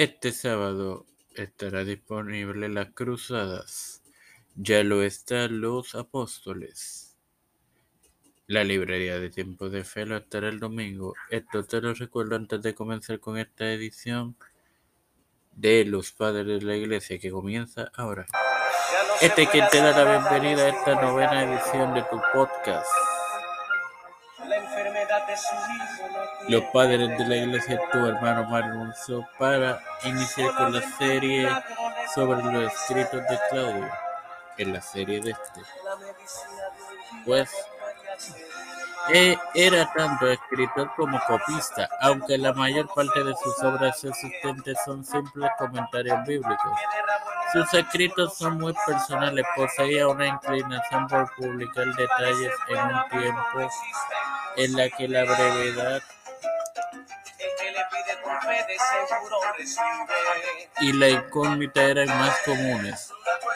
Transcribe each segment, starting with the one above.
Este sábado estará disponible Las Cruzadas. Ya lo están Los Apóstoles. La librería de Tiempo de Fe lo estará el domingo. Esto te lo recuerdo antes de comenzar con esta edición de Los Padres de la Iglesia que comienza ahora. Este es quien te da la bienvenida a esta novena edición de tu podcast. Los padres de la iglesia, tu hermano Mario para iniciar con la serie sobre los escritos de Claudio, en la serie de este. Pues eh, era tanto escritor como copista, aunque la mayor parte de sus obras existentes son simples comentarios bíblicos. Sus escritos son muy personales, poseía una inclinación por publicar detalles en un tiempo en la que la brevedad y la incógnita eran más comunes.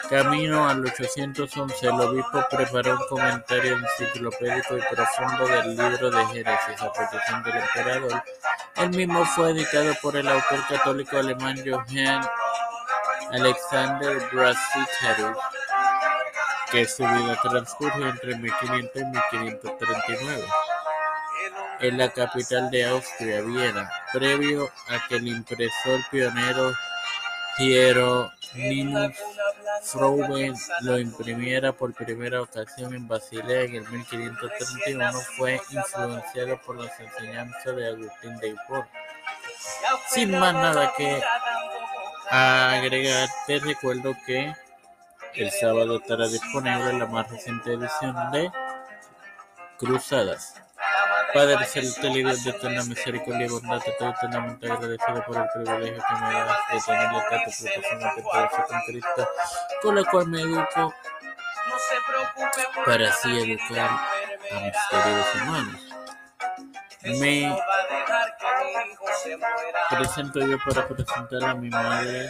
Camino al 811, el obispo preparó un comentario enciclopédico y profundo del libro de Génesis a petición del emperador. El mismo fue editado por el autor católico alemán Johann Alexander Brasicharius, que su vida transcurrió entre 1500 y 1539 en la capital de Austria, Viena, previo a que el impresor pionero Hieronymus Froben lo imprimiera por primera ocasión en Basilea en el 1531, fue influenciado por las enseñanzas de Agustín de Hipona. Sin más nada que agregar, te recuerdo que el sábado estará disponible la más reciente edición de Cruzadas. Padre celestial y de eterna misericordia y bondad, estoy eternamente agradecido por el privilegio que me das de tener la trato profesional que con Cristo, con la cual me educo para así educar a mis queridos hermanos. Me presento yo para presentar a mi madre,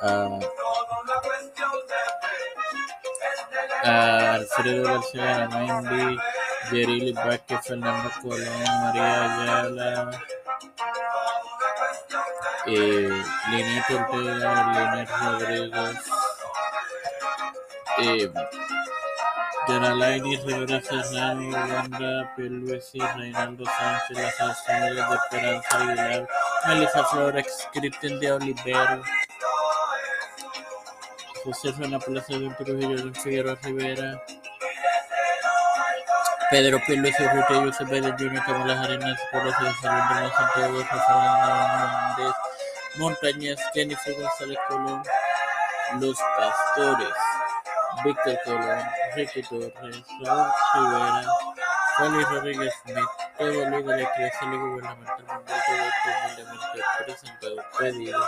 a, a Alfredo García Mendy, Yerili Vázquez, Fernando Colón, María Ayala, eh, Linet Ortega, Linet Rodríguez, eh, Yanalaini Rivera Serrano, Wanda Peluesi, Reinaldo Sánchez, las asambleas de Esperanza Aguilar, Melissa Flores, Cristian de Olivero, José Fernando Plaza de Trujillo, Figueroa Rivera, Pedro Pierluisi Urrutia, Josep Biden Jr., Kamala Harris, Pelosi, Fernando Santiago, Rafael Hernández, Montañez, Jennifer González Colón, Los Pastores, Víctor Colón, Ricky Torres, Raúl Rivera, Félix Rodríguez Smith, todo líder de la Iglesia Gubernamental Mundial todo esto humildemente presentado, pedido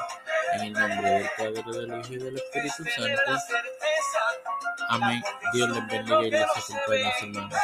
en el nombre del Padre, del Hijo y del Espíritu Santo. Amén. Dios les bendiga y les acompañe, hermanos.